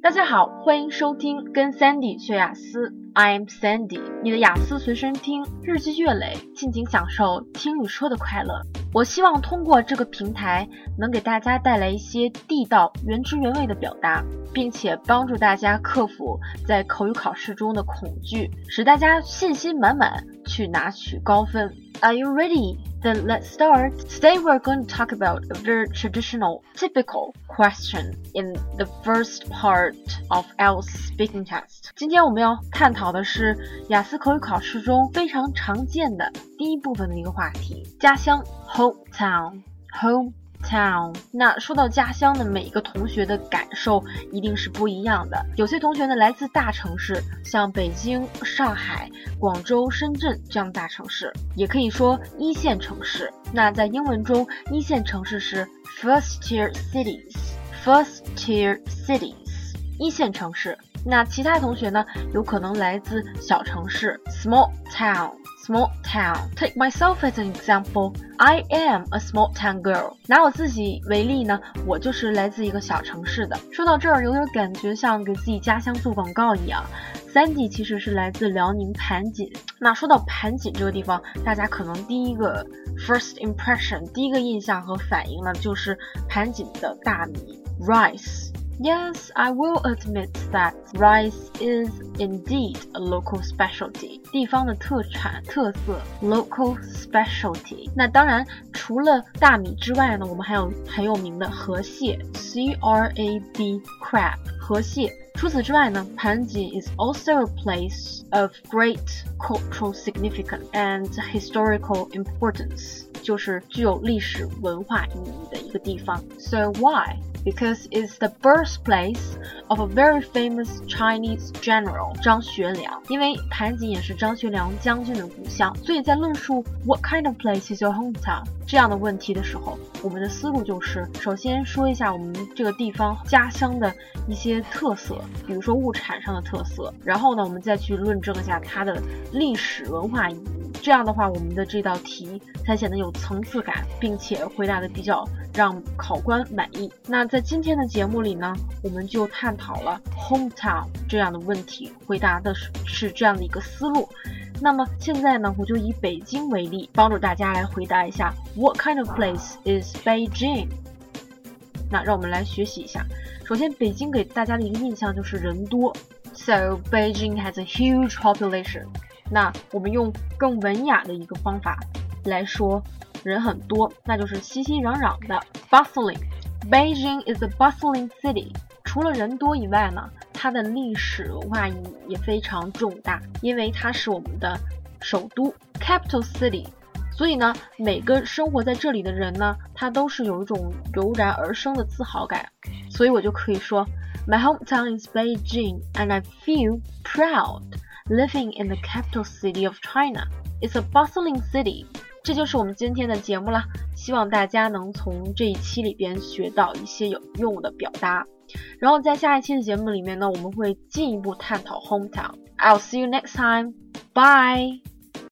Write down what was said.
大家好，欢迎收听跟 Sandy 学雅思，I'm Sandy，你的雅思随身听，日积月累，尽情享受听你说的快乐。我希望通过这个平台，能给大家带来一些地道、原汁原味的表达，并且帮助大家克服在口语考试中的恐惧，使大家信心满满去拿取高分。Are you ready? Then let's start. Today we're going to talk about a very traditional, typical question in the first part of IELTS speaking test. 今天我们要探讨的是雅思口语考试中非常常见的第一部分的一个话题：家乡 hometown home。 town，那说到家乡呢，每一个同学的感受一定是不一样的。有些同学呢来自大城市，像北京、上海、广州、深圳这样的大城市，也可以说一线城市。那在英文中，一线城市是 first tier cities，first tier cities，一线城市。那其他同学呢，有可能来自小城市 small town。Small town. Take myself as an example. I am a small town girl. 拿我自己为例呢，我就是来自一个小城市的。说到这儿，有点感觉像给自己家乡做广告一样。三弟其实是来自辽宁盘锦。那说到盘锦这个地方，大家可能第一个 first impression，第一个印象和反应呢，就是盘锦的大米 rice。Yes, I will admit that rice is indeed a local specialty，地方的特产特色，local specialty。那当然，除了大米之外呢，我们还有很有名的河蟹，C R A B crab，河蟹。除此之外呢，盘锦 is also a place of great cultural significance and historical importance， 就是具有历史文化意义的一个地方。So why? because it's the birthplace of a very famous Chinese general 张学良。因为盘锦也是张学良将军的故乡，所以在论述 What kind of place is your hometown 这样的问题的时候，我们的思路就是首先说一下我们这个地方家乡的一些特色，比如说物产上的特色，然后呢，我们再去论证一下它的历史文化意义。这样的话，我们的这道题才显得有层次感，并且回答的比较让考官满意。那在今天的节目里呢，我们就探讨了 hometown 这样的问题，回答的是是这样的一个思路。那么现在呢，我就以北京为例，帮助大家来回答一下 What kind of place is Beijing？那让我们来学习一下。首先，北京给大家的一个印象就是人多，So Beijing has a huge population。那我们用更文雅的一个方法来说，人很多，那就是熙熙攘攘的，bustling。Beijing is a bustling city。除了人多以外呢，它的历史文化意义也非常重大，因为它是我们的首都，capital city。所以呢，每个生活在这里的人呢，他都是有一种油然而生的自豪感。所以我就可以说 ，My hometown is Beijing, and I feel proud. Living in the capital city of China, it's a bustling city. 这就是我们今天的节目了，希望大家能从这一期里边学到一些有用的表达。然后在下一期的节目里面呢，我们会进一步探讨 hometown. I'll see you next time. Bye.